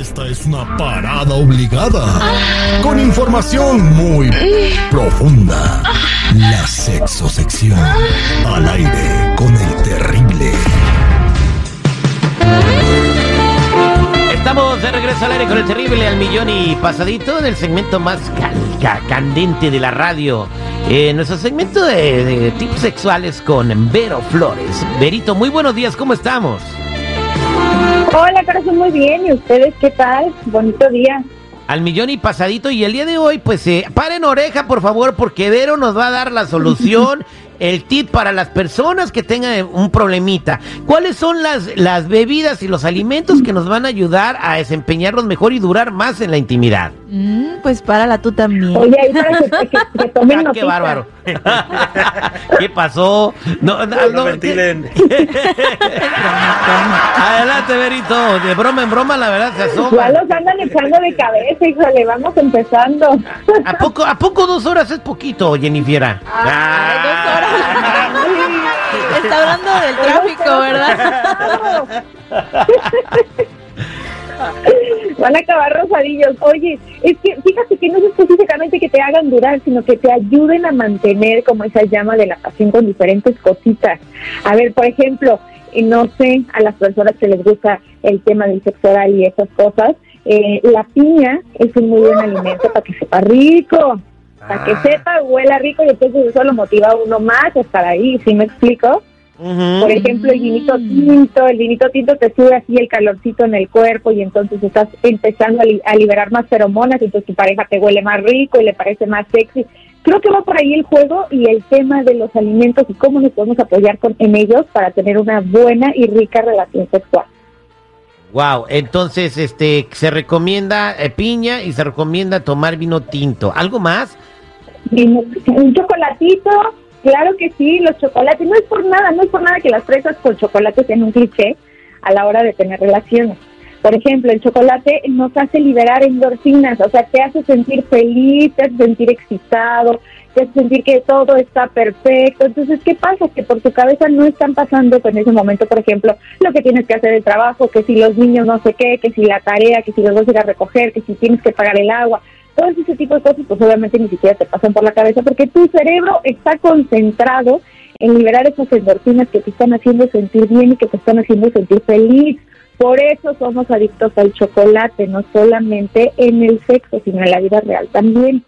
Esta es una parada obligada. Con información muy profunda. La sexosección. Al aire con el terrible. Estamos de regreso al aire con el terrible al millón y pasadito del segmento más cal- candente de la radio. Eh, nuestro segmento de, de tips sexuales con Vero Flores. Verito, muy buenos días, ¿cómo estamos? Hola, corazón, muy bien. ¿Y ustedes qué tal? Bonito día. Al millón y pasadito y el día de hoy, pues eh, paren oreja por favor porque Vero nos va a dar la solución, el tip para las personas que tengan un problemita. ¿Cuáles son las, las bebidas y los alimentos que nos van a ayudar a desempeñarnos mejor y durar más en la intimidad? Mm, pues párala tú también. Oye, ahí para que, que- que tomen Ah. ¡Qué bárbaro! ¿Qué pasó? No, no, No no, ventilen. Adelante, Verito. De broma en broma, la verdad se Ya asoma. los andan echando de cabeza, híjole, vamos empezando. ¿A poco, ¿A poco dos horas es poquito, Jennifiera? Ay, dos horas. Está hablando del tráfico, ¿verdad? Van a acabar rosadillos. Oye, es que fíjate que no es específicamente que te hagan durar, sino que te ayuden a mantener como esa llama de la pasión con diferentes cositas. A ver, por ejemplo, no sé, a las personas que les gusta el tema del sexo oral y esas cosas, eh, la piña es un muy buen alimento para que sepa rico, para que Ah. sepa, huela rico y entonces eso lo motiva a uno más a estar ahí, ¿sí me explico? Por ejemplo, el vinito tinto, el vinito tinto te sube así el calorcito en el cuerpo y entonces estás empezando a, li- a liberar más feromonas y entonces tu pareja te huele más rico y le parece más sexy. Creo que va por ahí el juego y el tema de los alimentos y cómo nos podemos apoyar con, en ellos para tener una buena y rica relación sexual. Wow, entonces este se recomienda eh, piña y se recomienda tomar vino tinto. ¿Algo más? Vino- Un chocolatito, claro que sí, los chocolates, no es por nada, no es por nada que las fresas con chocolate sean un cliché a la hora de tener relaciones. Por ejemplo, el chocolate nos hace liberar endorfinas, o sea, te hace sentir feliz, te hace sentir excitado, te hace sentir que todo está perfecto. Entonces, ¿qué pasa? Que por tu cabeza no están pasando en ese momento, por ejemplo, lo que tienes que hacer el trabajo, que si los niños no sé qué, que si la tarea, que si los vas a ir a recoger, que si tienes que pagar el agua. Todo ese tipo de cosas, pues obviamente ni siquiera te pasan por la cabeza porque tu cerebro está concentrado en liberar esas endorfinas que te están haciendo sentir bien y que te están haciendo sentir feliz. Por eso somos adictos al chocolate, no solamente en el sexo, sino en la vida real también.